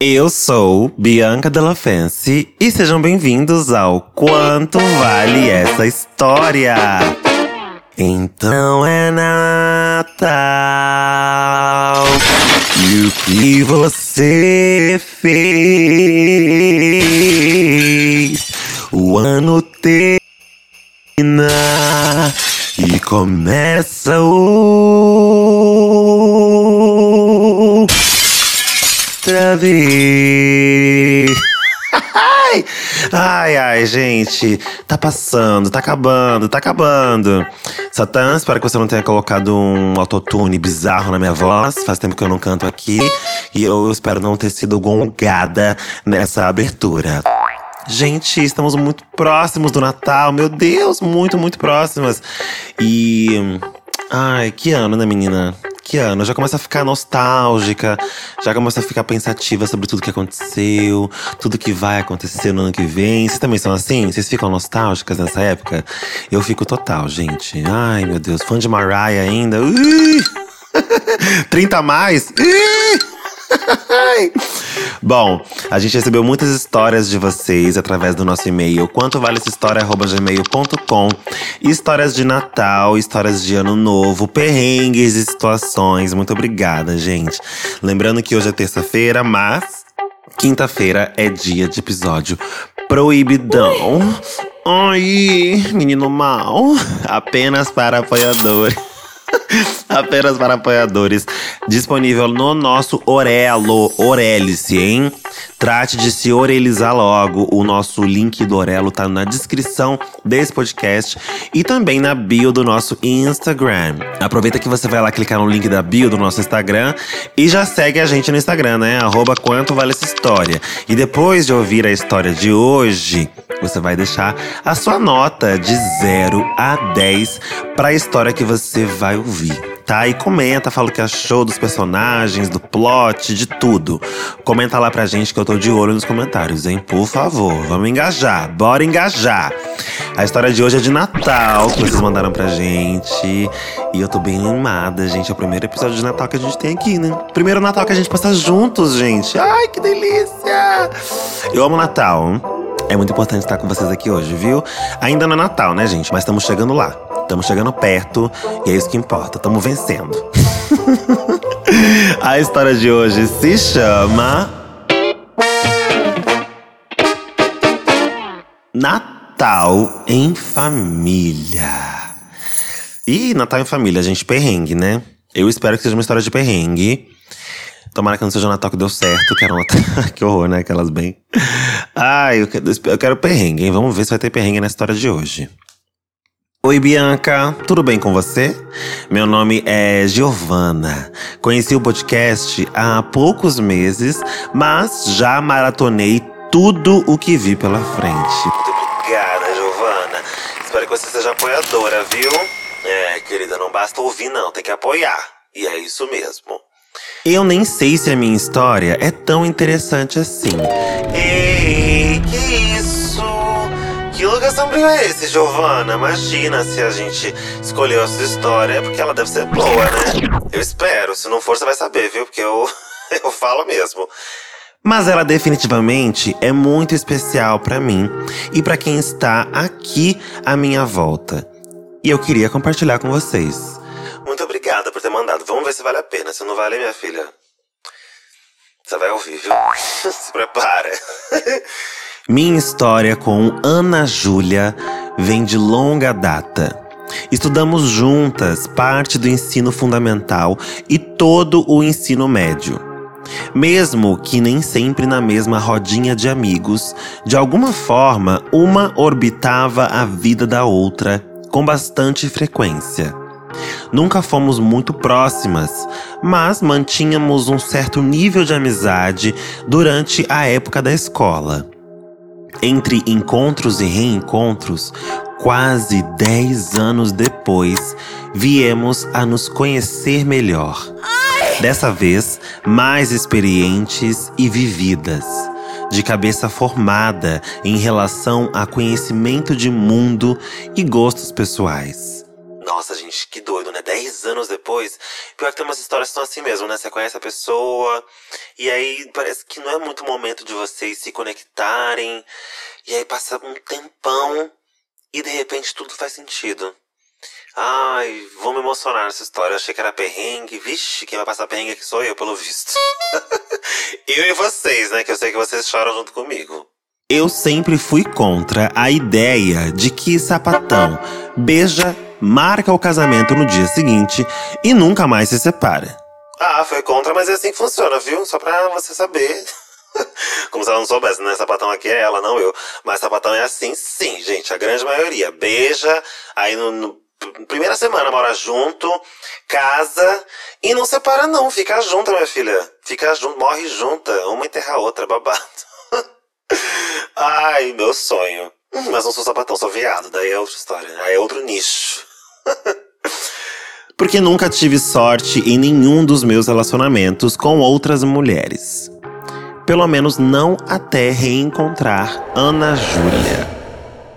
Eu sou Bianca Della Fence e sejam bem-vindos ao Quanto Vale Essa História? Então é Natal e o que você fez? O ano termina e começa o vez. Ai, ai, gente. Tá passando, tá acabando, tá acabando. Satã, espero que você não tenha colocado um autotune bizarro na minha voz. Faz tempo que eu não canto aqui. E eu espero não ter sido gongada nessa abertura. Gente, estamos muito próximos do Natal. Meu Deus, muito, muito próximas. E. Ai, que ano, né, menina? Que ano? Já começa a ficar nostálgica, já começa a ficar pensativa sobre tudo que aconteceu, tudo que vai acontecer no ano que vem. Vocês também são assim? Vocês ficam nostálgicas nessa época? Eu fico total, gente. Ai, meu Deus, fã de Mariah ainda. Ui! 30 a mais? Ui! Bom, a gente recebeu muitas histórias de vocês através do nosso e-mail quanto vale essa história@gmail.com. Histórias de Natal, histórias de Ano Novo, perrengues e situações. Muito obrigada, gente. Lembrando que hoje é terça-feira, mas quinta-feira é dia de episódio proibidão. Ai, menino mal. Apenas para apoiadores. Apenas para apoiadores. Disponível no nosso Orelo. Orelice, hein? Trate de se orelizar logo. O nosso link do Orelo tá na descrição desse podcast e também na bio do nosso Instagram. Aproveita que você vai lá clicar no link da bio do nosso Instagram e já segue a gente no Instagram, né? Arroba quanto vale essa história. E depois de ouvir a história de hoje, você vai deixar a sua nota de 0 a 10 para a história que você vai ouvir tá? E comenta, fala o que achou dos personagens, do plot, de tudo. Comenta lá pra gente que eu tô de olho nos comentários, hein? Por favor, vamos engajar, bora engajar. A história de hoje é de Natal, que vocês mandaram pra gente. E eu tô bem animada, gente. É o primeiro episódio de Natal que a gente tem aqui, né? Primeiro Natal que a gente passa juntos, gente. Ai, que delícia! Eu amo Natal. É muito importante estar com vocês aqui hoje, viu? Ainda não é Natal, né, gente? Mas estamos chegando lá. Estamos chegando perto e é isso que importa. Estamos vencendo. A história de hoje se chama. Natal em Família. E Natal em Família, gente, perrengue, né? Eu espero que seja uma história de perrengue. Tomara que não seja o Natal que deu certo, que era um Natal. que horror, né? Aquelas bem. Ai, eu quero, eu quero perrengue, hein? Vamos ver se vai ter perrengue na história de hoje. Oi, Bianca, tudo bem com você? Meu nome é Giovana. Conheci o podcast há poucos meses, mas já maratonei tudo o que vi pela frente. Muito obrigada, Giovana. Espero que você seja apoiadora, viu? É, querida, não basta ouvir, não, tem que apoiar. E é isso mesmo. Eu nem sei se a minha história é tão interessante assim. Ei, que isso? Que lugar sombrio é esse, Giovana? Imagina se a gente escolheu essa história, é porque ela deve ser boa, né? Eu espero. Se não for, você vai saber, viu? Porque eu, eu falo mesmo. Mas ela definitivamente é muito especial para mim e para quem está aqui à minha volta. E eu queria compartilhar com vocês. Ver se vale a pena. Se não vale, minha filha. Você vai ouvir, viu? se prepara. Minha história com Ana Júlia vem de longa data. Estudamos juntas parte do ensino fundamental e todo o ensino médio. Mesmo que nem sempre na mesma rodinha de amigos, de alguma forma uma orbitava a vida da outra com bastante frequência. Nunca fomos muito próximas, mas mantínhamos um certo nível de amizade durante a época da escola. Entre encontros e reencontros, quase 10 anos depois, viemos a nos conhecer melhor. Dessa vez, mais experientes e vividas, de cabeça formada em relação a conhecimento de mundo e gostos pessoais. Nossa, gente, que doido, né? Dez anos depois. Pior que tem umas histórias que são assim mesmo, né? Você conhece a pessoa, e aí parece que não é muito momento de vocês se conectarem. E aí passa um tempão e de repente tudo faz sentido. Ai, vou me emocionar nessa história. Achei que era perrengue. Vixe, quem vai passar perrengue aqui sou eu, pelo visto. eu e vocês, né? Que eu sei que vocês choram junto comigo. Eu sempre fui contra a ideia de que sapatão beija, marca o casamento no dia seguinte e nunca mais se separa. Ah, foi contra, mas é assim que funciona, viu? Só pra você saber. Como se ela não soubesse, né? Sapatão aqui é ela, não eu. Mas sapatão é assim, sim, gente. A grande maioria. Beija, aí no, no primeira semana mora junto, casa e não separa, não. Fica junta, minha filha. Fica junto, morre junta. Uma enterra a outra, babado. Ai, meu sonho. Hum, mas não sou sapatão, sou viado. Daí é outra história. Aí é outro nicho. Porque nunca tive sorte em nenhum dos meus relacionamentos com outras mulheres. Pelo menos não até reencontrar Ana Júlia.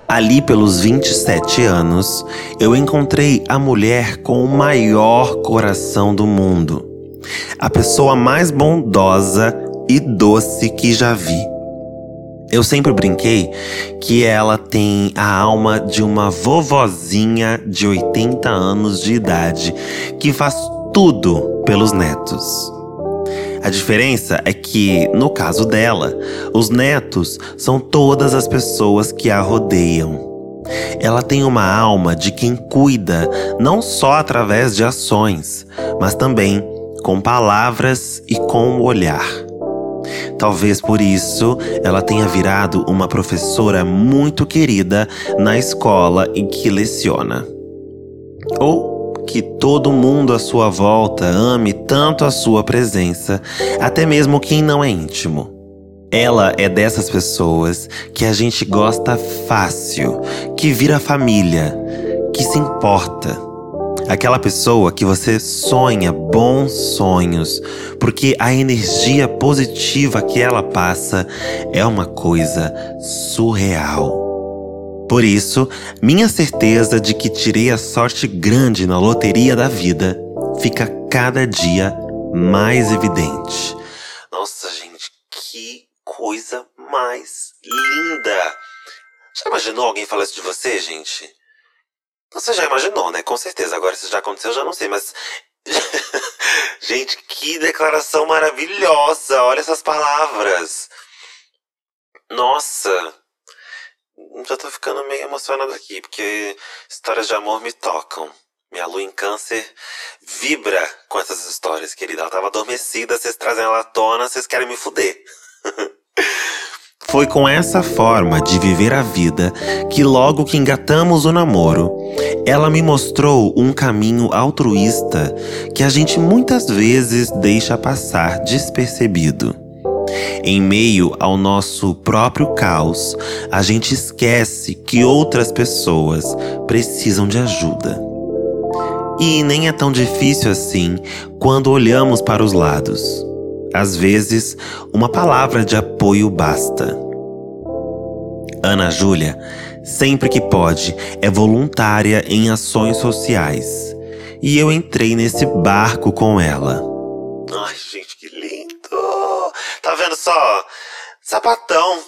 Ali pelos 27 anos, eu encontrei a mulher com o maior coração do mundo. A pessoa mais bondosa e doce que já vi. Eu sempre brinquei que ela tem a alma de uma vovozinha de 80 anos de idade que faz tudo pelos netos. A diferença é que, no caso dela, os netos são todas as pessoas que a rodeiam. Ela tem uma alma de quem cuida não só através de ações, mas também com palavras e com o olhar. Talvez por isso ela tenha virado uma professora muito querida na escola em que leciona. Ou que todo mundo à sua volta ame tanto a sua presença, até mesmo quem não é íntimo. Ela é dessas pessoas que a gente gosta fácil, que vira família, que se importa. Aquela pessoa que você sonha bons sonhos, porque a energia positiva que ela passa é uma coisa surreal. Por isso, minha certeza de que tirei a sorte grande na loteria da vida fica cada dia mais evidente. Nossa, gente, que coisa mais linda! Já imaginou alguém falar isso de você, gente? Você já imaginou, né? Com certeza. Agora, se já aconteceu, eu já não sei, mas. Gente, que declaração maravilhosa! Olha essas palavras! Nossa! Já tô ficando meio emocionado aqui, porque histórias de amor me tocam. Minha lua em câncer vibra com essas histórias, querida. Ela tava adormecida, vocês trazem ela à tona, vocês querem me fuder. Foi com essa forma de viver a vida que, logo que engatamos o namoro, ela me mostrou um caminho altruísta que a gente muitas vezes deixa passar despercebido. Em meio ao nosso próprio caos, a gente esquece que outras pessoas precisam de ajuda. E nem é tão difícil assim quando olhamos para os lados. Às vezes, uma palavra de apoio basta. Ana Júlia, sempre que pode, é voluntária em ações sociais. E eu entrei nesse barco com ela. Ai, gente, que lindo! Tá vendo só? Sapatão.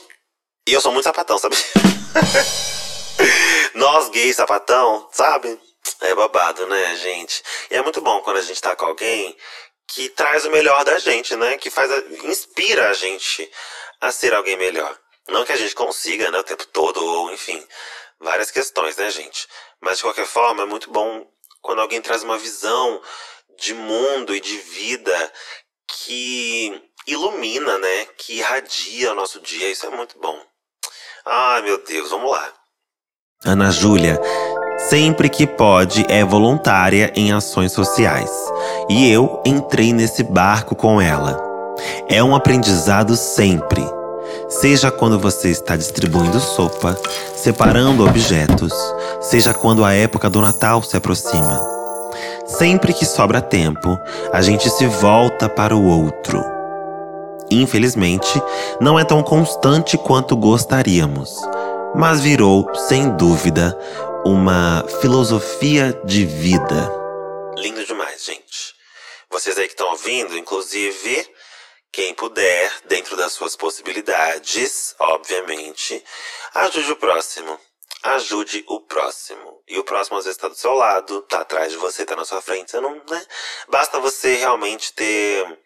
E eu sou muito sapatão, sabe? Nós gays sapatão, sabe? É babado, né, gente? E é muito bom quando a gente tá com alguém que traz o melhor da gente, né? Que faz a, inspira a gente a ser alguém melhor. Não que a gente consiga, né, o tempo todo, ou enfim, várias questões, né, gente? Mas de qualquer forma, é muito bom quando alguém traz uma visão de mundo e de vida que ilumina, né? Que irradia o nosso dia. Isso é muito bom. Ai, meu Deus, vamos lá. Ana Júlia sempre que pode, é voluntária em ações sociais. E eu entrei nesse barco com ela. É um aprendizado sempre. Seja quando você está distribuindo sopa, separando objetos, seja quando a época do Natal se aproxima. Sempre que sobra tempo, a gente se volta para o outro. Infelizmente, não é tão constante quanto gostaríamos, mas virou, sem dúvida, uma filosofia de vida. Lindo demais, gente. Vocês aí que estão ouvindo, inclusive, quem puder, dentro das suas possibilidades, obviamente, ajude o próximo. Ajude o próximo. E o próximo às vezes tá do seu lado, tá atrás de você, tá na sua frente. Você não, né? Basta você realmente ter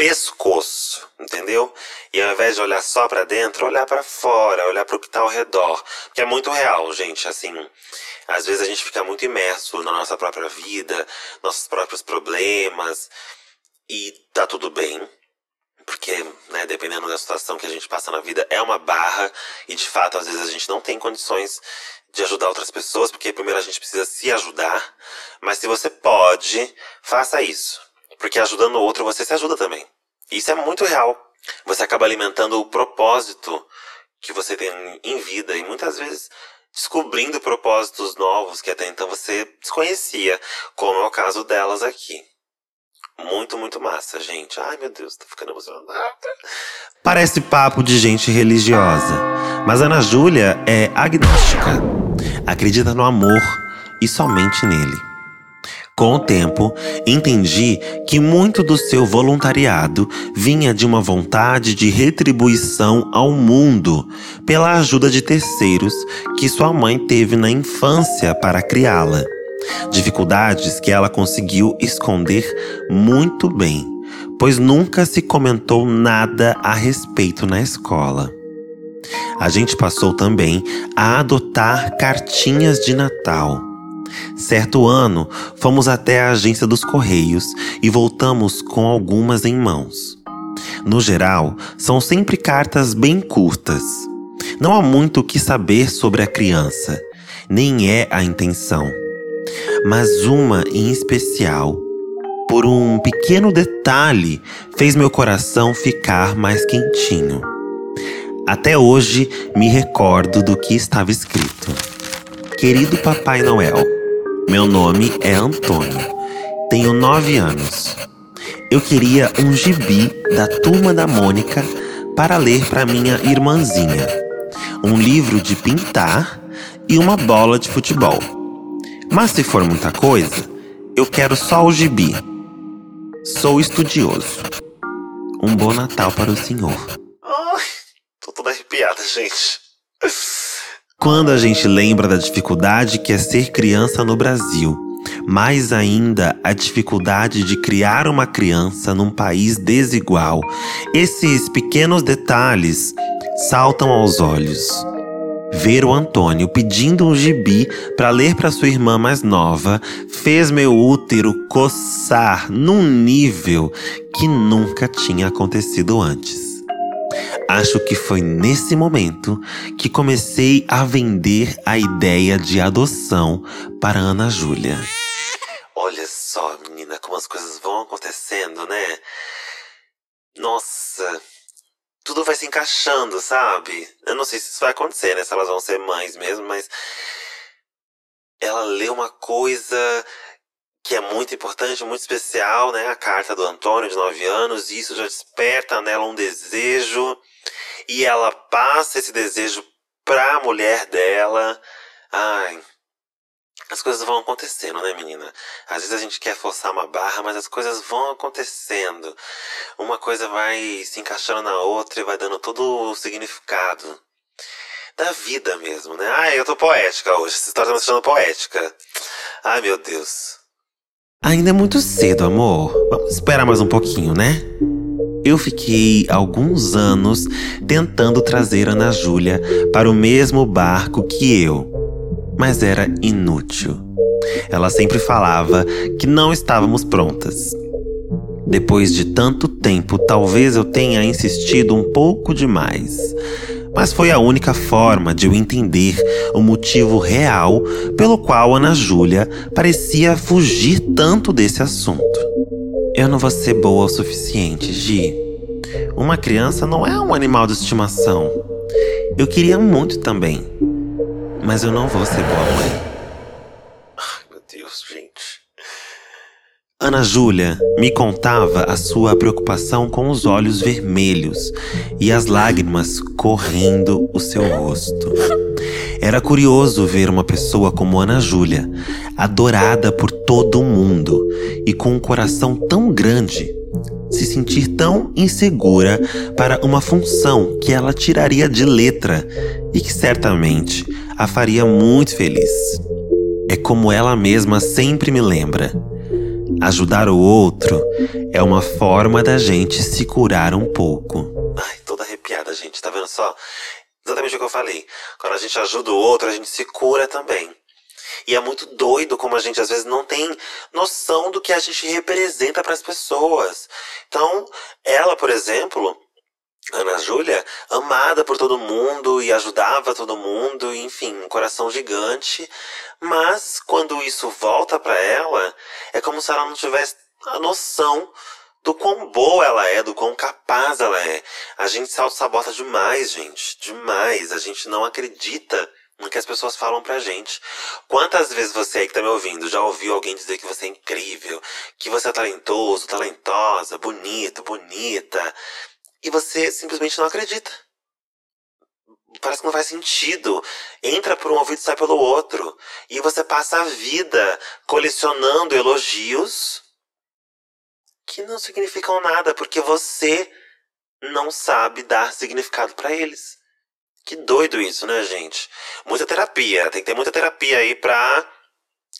pescoço, entendeu? E ao invés de olhar só para dentro, olhar para fora, olhar para o que tá ao redor, que é muito real, gente, assim. Às vezes a gente fica muito imerso na nossa própria vida, nossos próprios problemas, e tá tudo bem. Porque, né, dependendo da situação que a gente passa na vida, é uma barra, e de fato, às vezes a gente não tem condições de ajudar outras pessoas, porque primeiro a gente precisa se ajudar. Mas se você pode, faça isso porque ajudando o outro, você se ajuda também. Isso é muito real. Você acaba alimentando o propósito que você tem em vida e muitas vezes descobrindo propósitos novos que até então você desconhecia, como é o caso delas aqui. Muito, muito massa, gente. Ai, meu Deus, tô ficando emocionada. Parece papo de gente religiosa, mas Ana Júlia é agnóstica. Acredita no amor e somente nele. Com o tempo, entendi que muito do seu voluntariado vinha de uma vontade de retribuição ao mundo pela ajuda de terceiros que sua mãe teve na infância para criá-la. Dificuldades que ela conseguiu esconder muito bem, pois nunca se comentou nada a respeito na escola. A gente passou também a adotar cartinhas de Natal Certo ano, fomos até a agência dos Correios e voltamos com algumas em mãos. No geral, são sempre cartas bem curtas. Não há muito o que saber sobre a criança, nem é a intenção. Mas uma em especial, por um pequeno detalhe, fez meu coração ficar mais quentinho. Até hoje me recordo do que estava escrito. Querido Papai Noel, meu nome é Antônio. Tenho nove anos. Eu queria um gibi da Turma da Mônica para ler para minha irmãzinha. Um livro de pintar e uma bola de futebol. Mas se for muita coisa, eu quero só o gibi. Sou estudioso. Um bom Natal para o senhor. Ai, tô toda arrepiada, gente. Quando a gente lembra da dificuldade que é ser criança no Brasil, mais ainda a dificuldade de criar uma criança num país desigual, esses pequenos detalhes saltam aos olhos. Ver o Antônio pedindo um gibi para ler para sua irmã mais nova fez meu útero coçar num nível que nunca tinha acontecido antes. Acho que foi nesse momento que comecei a vender a ideia de adoção para Ana Júlia. Olha só, menina, como as coisas vão acontecendo, né? Nossa, tudo vai se encaixando, sabe? Eu não sei se isso vai acontecer, né? Se elas vão ser mães mesmo, mas. Ela lê uma coisa que é muito importante, muito especial, né? A carta do Antônio, de 9 anos, e isso já desperta nela um desejo e ela passa esse desejo pra mulher dela. Ai, as coisas vão acontecendo, né, menina? Às vezes a gente quer forçar uma barra, mas as coisas vão acontecendo. Uma coisa vai se encaixando na outra e vai dando todo o significado da vida mesmo, né? Ai, eu tô poética hoje. Essa história tá me deixando poética. Ai, meu Deus. Ainda é muito cedo, amor. Vamos esperar mais um pouquinho, né? Eu fiquei alguns anos tentando trazer Ana Júlia para o mesmo barco que eu, mas era inútil. Ela sempre falava que não estávamos prontas. Depois de tanto tempo, talvez eu tenha insistido um pouco demais. Mas foi a única forma de eu entender o motivo real pelo qual Ana Júlia parecia fugir tanto desse assunto. Eu não vou ser boa o suficiente, Gi. Uma criança não é um animal de estimação. Eu queria muito também. Mas eu não vou ser boa mãe. Ai, meu Deus, gente. Ana Júlia me contava a sua preocupação com os olhos vermelhos e as lágrimas correndo o seu rosto. Era curioso ver uma pessoa como Ana Júlia, adorada por todo mundo e com um coração tão grande, se sentir tão insegura para uma função que ela tiraria de letra e que certamente a faria muito feliz. É como ela mesma sempre me lembra. Ajudar o outro é uma forma da gente se curar um pouco. Ai, toda arrepiada, gente, tá vendo só? Exatamente o que eu falei. Quando a gente ajuda o outro, a gente se cura também. E é muito doido como a gente às vezes não tem noção do que a gente representa para as pessoas. Então, ela, por exemplo, Ana Júlia, amada por todo mundo e ajudava todo mundo, enfim, um coração gigante. Mas quando isso volta para ela, é como se ela não tivesse a noção do quão boa ela é, do quão capaz ela é. A gente se auto-sabota demais, gente. Demais. A gente não acredita no que as pessoas falam pra gente. Quantas vezes você aí que tá me ouvindo já ouviu alguém dizer que você é incrível, que você é talentoso, talentosa, bonito, bonita, e você simplesmente não acredita? Parece que não faz sentido. Entra por um ouvido e sai pelo outro. E você passa a vida colecionando elogios que não significam nada, porque você não sabe dar significado para eles. Que doido isso, né, gente? Muita terapia. Tem que ter muita terapia aí pra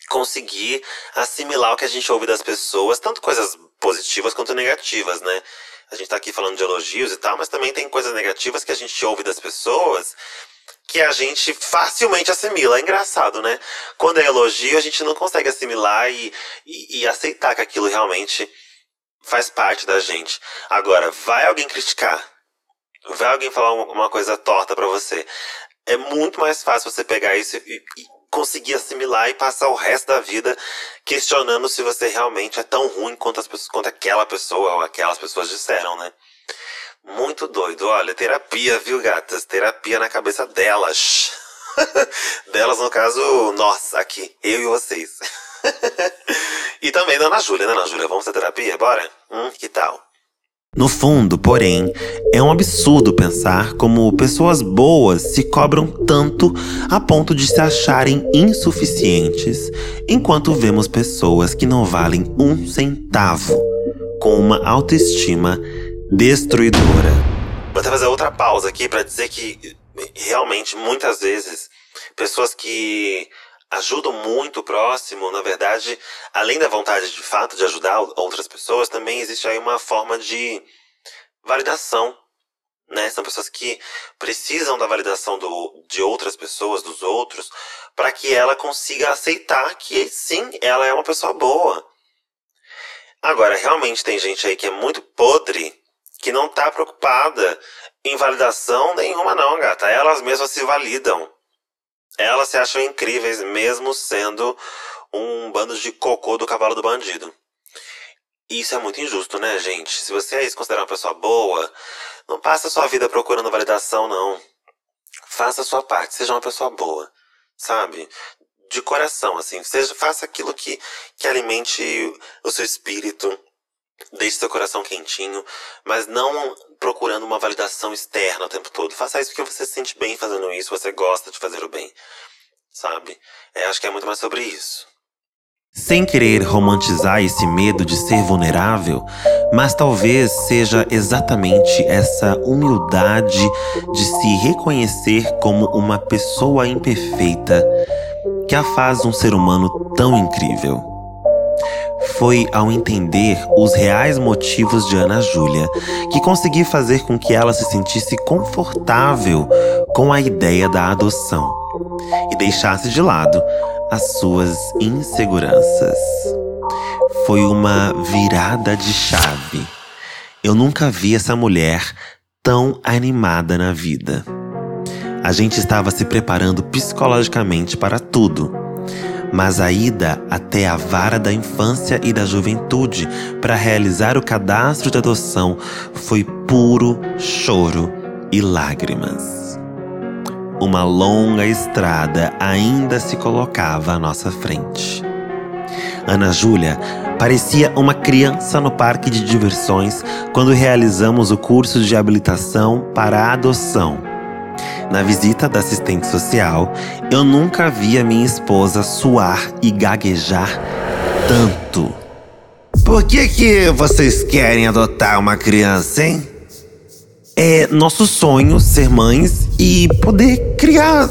conseguir assimilar o que a gente ouve das pessoas, tanto coisas positivas quanto negativas, né? A gente tá aqui falando de elogios e tal, mas também tem coisas negativas que a gente ouve das pessoas que a gente facilmente assimila. É engraçado, né? Quando é elogio, a gente não consegue assimilar e, e, e aceitar que aquilo realmente faz parte da gente. Agora, vai alguém criticar, vai alguém falar uma coisa torta para você. É muito mais fácil você pegar isso e, e, conseguir assimilar e passar o resto da vida questionando se você realmente é tão ruim quanto, as pessoas, quanto aquela pessoa ou aquelas pessoas disseram, né? Muito doido. Olha, terapia, viu, gatas? Terapia na cabeça delas. delas, no caso, nós aqui, eu e vocês. e também da Ana Júlia, né, Ana Júlia? Vamos ter terapia? Bora? Hum, que tal? No fundo, porém, é um absurdo pensar como pessoas boas se cobram tanto a ponto de se acharem insuficientes, enquanto vemos pessoas que não valem um centavo, com uma autoestima destruidora. Vou até fazer outra pausa aqui para dizer que realmente muitas vezes pessoas que ajudam muito o próximo, na verdade, além da vontade de fato de ajudar outras pessoas, também existe aí uma forma de validação. Né? São pessoas que precisam da validação do, de outras pessoas, dos outros, para que ela consiga aceitar que sim, ela é uma pessoa boa. Agora, realmente tem gente aí que é muito podre, que não tá preocupada em validação nenhuma, não, gata. Elas mesmas se validam. Elas se acham incríveis, mesmo sendo um bando de cocô do cavalo do bandido. Isso é muito injusto, né, gente? Se você é se considera uma pessoa boa, não passa sua vida procurando validação, não. Faça a sua parte, seja uma pessoa boa, sabe? De coração, assim. Seja, faça aquilo que, que alimente o seu espírito, deixe seu coração quentinho, mas não procurando uma validação externa o tempo todo. Faça isso porque você se sente bem fazendo isso, você gosta de fazer o bem, sabe? É, acho que é muito mais sobre isso. Sem querer romantizar esse medo de ser vulnerável, mas talvez seja exatamente essa humildade de se reconhecer como uma pessoa imperfeita que a faz um ser humano tão incrível. Foi ao entender os reais motivos de Ana Júlia que consegui fazer com que ela se sentisse confortável com a ideia da adoção e deixasse de lado as suas inseguranças. Foi uma virada de chave. Eu nunca vi essa mulher tão animada na vida. A gente estava se preparando psicologicamente para tudo mas a ida até a vara da infância e da juventude para realizar o cadastro de adoção foi puro choro e lágrimas. Uma longa estrada ainda se colocava à nossa frente. Ana Júlia parecia uma criança no parque de diversões quando realizamos o curso de habilitação para a adoção Na visita da assistente social, eu nunca via minha esposa suar e gaguejar tanto. Por que que vocês querem adotar uma criança, hein? É nosso sonho ser mães e poder criar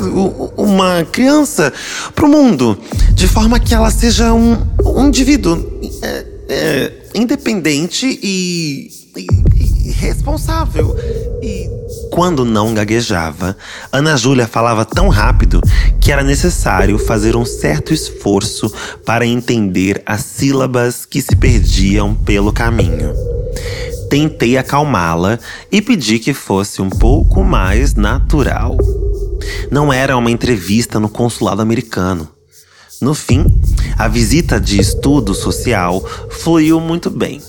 uma criança para o mundo, de forma que ela seja um, um indivíduo é, é, independente e, responsável. E quando não gaguejava, Ana Júlia falava tão rápido que era necessário fazer um certo esforço para entender as sílabas que se perdiam pelo caminho. Tentei acalmá-la e pedi que fosse um pouco mais natural. Não era uma entrevista no consulado americano. No fim, a visita de estudo social fluiu muito bem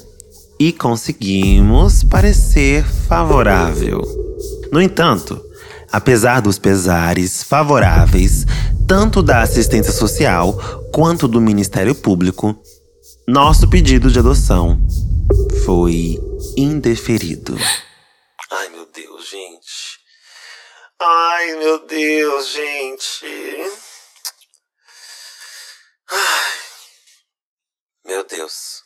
e conseguimos parecer favorável. No entanto, apesar dos pesares favoráveis tanto da assistência social quanto do Ministério Público, nosso pedido de adoção foi indeferido. Ai, meu Deus, gente. Ai, meu Deus, gente. Ai. Meu Deus.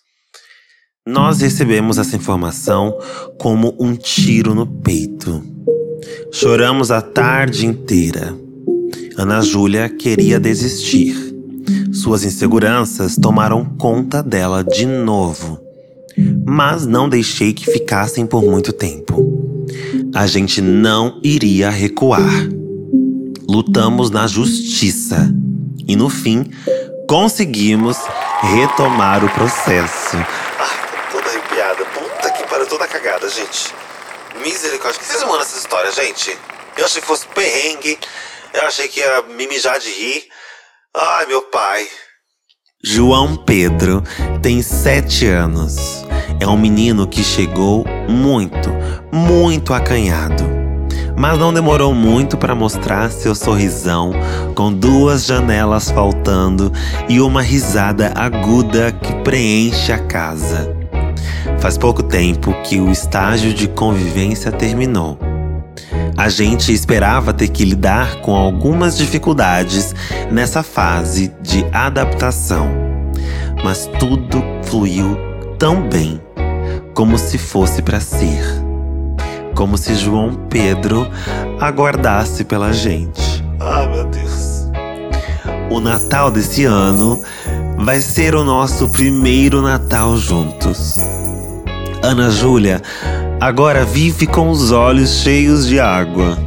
Nós recebemos essa informação como um tiro no peito. Choramos a tarde inteira. Ana Júlia queria desistir. Suas inseguranças tomaram conta dela de novo mas não deixei que ficassem por muito tempo. A gente não iria recuar. Lutamos na justiça e no fim conseguimos retomar o processo. Ai, tô toda arrepiada. Puta que pariu, toda cagada, gente. Misericórdia. Que vocês mandam essa história, gente? Eu achei que fosse perrengue. Eu achei que ia me mijar de rir. Ai, meu pai. João Pedro tem sete anos. É um menino que chegou muito, muito acanhado. Mas não demorou muito para mostrar seu sorrisão, com duas janelas faltando e uma risada aguda que preenche a casa. Faz pouco tempo que o estágio de convivência terminou. A gente esperava ter que lidar com algumas dificuldades nessa fase de adaptação, mas tudo fluiu tão bem, como se fosse para ser. Como se João Pedro aguardasse pela gente. Ah, meu Deus. O Natal desse ano vai ser o nosso primeiro Natal juntos. Ana Júlia agora vive com os olhos cheios de água.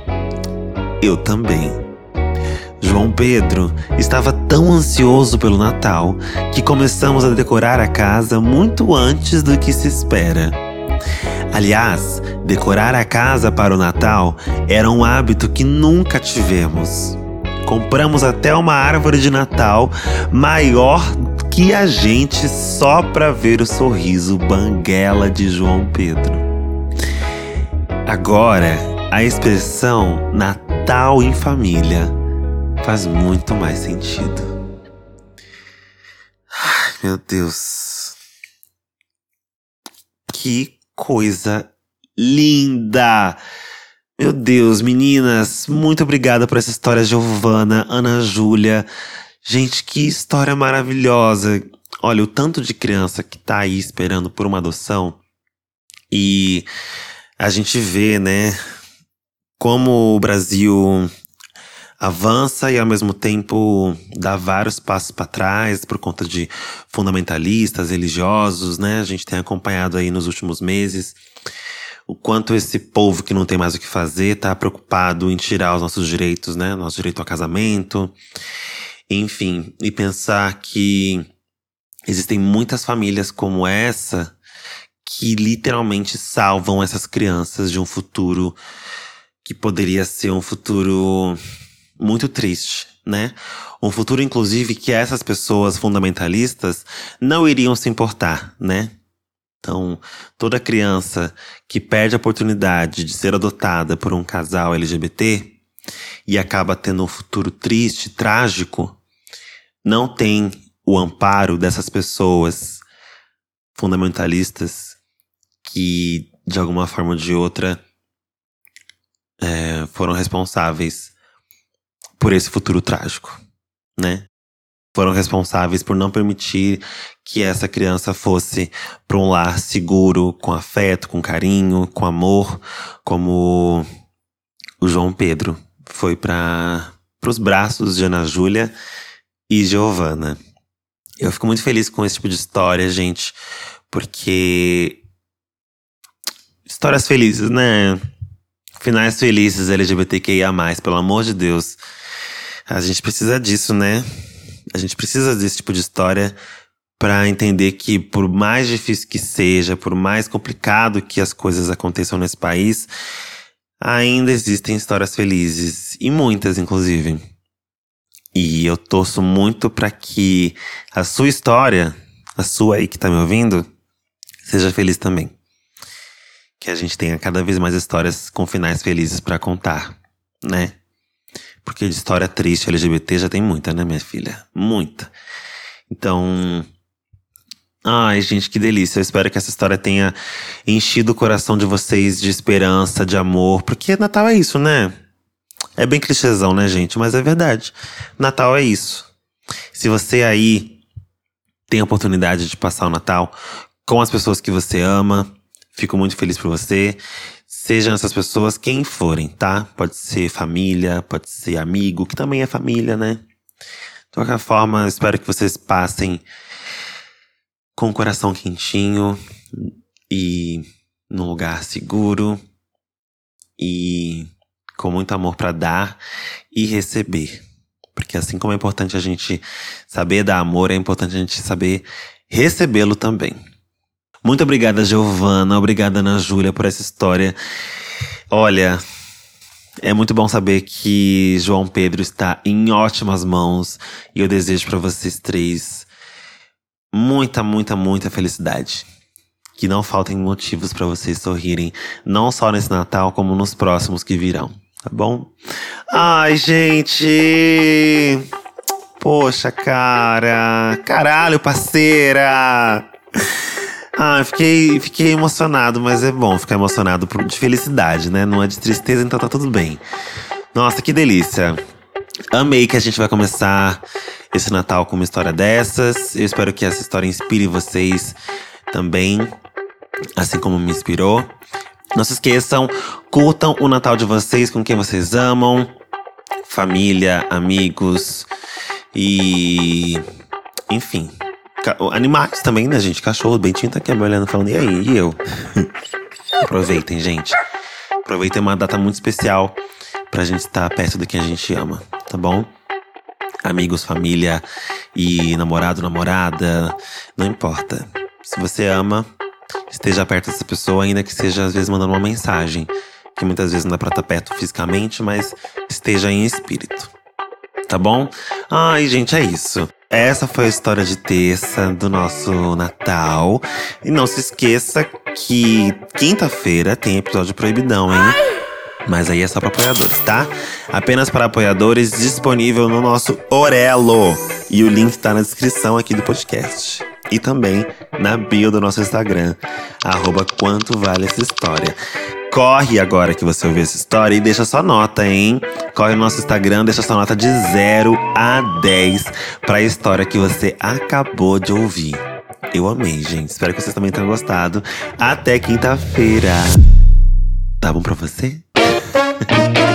Eu também. João Pedro estava tão ansioso pelo Natal que começamos a decorar a casa muito antes do que se espera. Aliás, decorar a casa para o Natal era um hábito que nunca tivemos. Compramos até uma árvore de Natal maior que a gente só para ver o sorriso banguela de João Pedro. Agora, a expressão Natal em família faz muito mais sentido. Ai, meu Deus. Que coisa linda! Meu Deus, meninas, muito obrigada por essa história, Giovana, Ana Júlia. Gente, que história maravilhosa. Olha, o tanto de criança que tá aí esperando por uma adoção. E a gente vê, né, como o Brasil avança e ao mesmo tempo dá vários passos para trás por conta de fundamentalistas religiosos, né? A gente tem acompanhado aí nos últimos meses o quanto esse povo que não tem mais o que fazer tá preocupado em tirar os nossos direitos, né? Nosso direito ao casamento, enfim, e pensar que existem muitas famílias como essa que literalmente salvam essas crianças de um futuro que poderia ser um futuro muito triste, né? Um futuro, inclusive, que essas pessoas fundamentalistas não iriam se importar, né? Então, toda criança que perde a oportunidade de ser adotada por um casal LGBT e acaba tendo um futuro triste, trágico, não tem o amparo dessas pessoas fundamentalistas que, de alguma forma ou de outra, é, foram responsáveis por esse futuro trágico, né? Foram responsáveis por não permitir que essa criança fosse para um lar seguro, com afeto, com carinho, com amor, como o João Pedro foi para os braços de Ana Júlia e Giovana. Eu fico muito feliz com esse tipo de história, gente, porque histórias felizes, né? Finais felizes LGBTQIA+, pelo amor de Deus. A gente precisa disso, né? A gente precisa desse tipo de história para entender que por mais difícil que seja, por mais complicado que as coisas aconteçam nesse país, ainda existem histórias felizes e muitas inclusive. E eu torço muito para que a sua história, a sua aí que tá me ouvindo, seja feliz também. Que a gente tenha cada vez mais histórias com finais felizes para contar, né? Porque de história triste LGBT já tem muita, né, minha filha? Muita. Então. Ai, gente, que delícia. Eu espero que essa história tenha enchido o coração de vocês de esperança, de amor. Porque Natal é isso, né? É bem clichêzão, né, gente? Mas é verdade. Natal é isso. Se você aí tem a oportunidade de passar o Natal com as pessoas que você ama, fico muito feliz por você. Sejam essas pessoas quem forem, tá? Pode ser família, pode ser amigo, que também é família, né? De qualquer forma, espero que vocês passem com o coração quentinho e num lugar seguro e com muito amor para dar e receber. Porque assim como é importante a gente saber dar amor, é importante a gente saber recebê-lo também. Muito obrigada, Giovana. Obrigada, Ana Júlia, por essa história. Olha, é muito bom saber que João Pedro está em ótimas mãos e eu desejo para vocês três muita, muita, muita felicidade. Que não faltem motivos para vocês sorrirem, não só nesse Natal, como nos próximos que virão, tá bom? Ai, gente! Poxa, cara! Caralho, parceira! Ah, fiquei, fiquei emocionado, mas é bom ficar emocionado de felicidade, né? Não é de tristeza, então tá tudo bem. Nossa, que delícia. Amei que a gente vai começar esse Natal com uma história dessas. Eu espero que essa história inspire vocês também, assim como me inspirou. Não se esqueçam, curtam o Natal de vocês com quem vocês amam, família, amigos e. Enfim, Animais também, né, gente? Cachorro, Bentinho tá aqui me olhando falando, e aí, e eu? Aproveitem, gente. Aproveitem uma data muito especial pra gente estar perto de quem a gente ama, tá bom? Amigos, família e namorado, namorada, não importa. Se você ama, esteja perto dessa pessoa, ainda que seja às vezes mandando uma mensagem, que muitas vezes não dá pra estar perto fisicamente, mas esteja em espírito. Tá bom? Ai, gente, é isso. Essa foi a história de terça do nosso Natal. E não se esqueça que quinta-feira tem episódio proibidão, hein? Mas aí é só para apoiadores, tá? Apenas para apoiadores, disponível no nosso Orelo. E o link tá na descrição aqui do podcast. E também na bio do nosso Instagram, arroba quanto vale essa história. Corre agora que você ouviu essa história e deixa sua nota, hein? Corre no nosso Instagram, deixa sua nota de 0 a 10 para a história que você acabou de ouvir. Eu amei, gente. Espero que vocês também tenham gostado. Até quinta-feira. Tá bom pra você?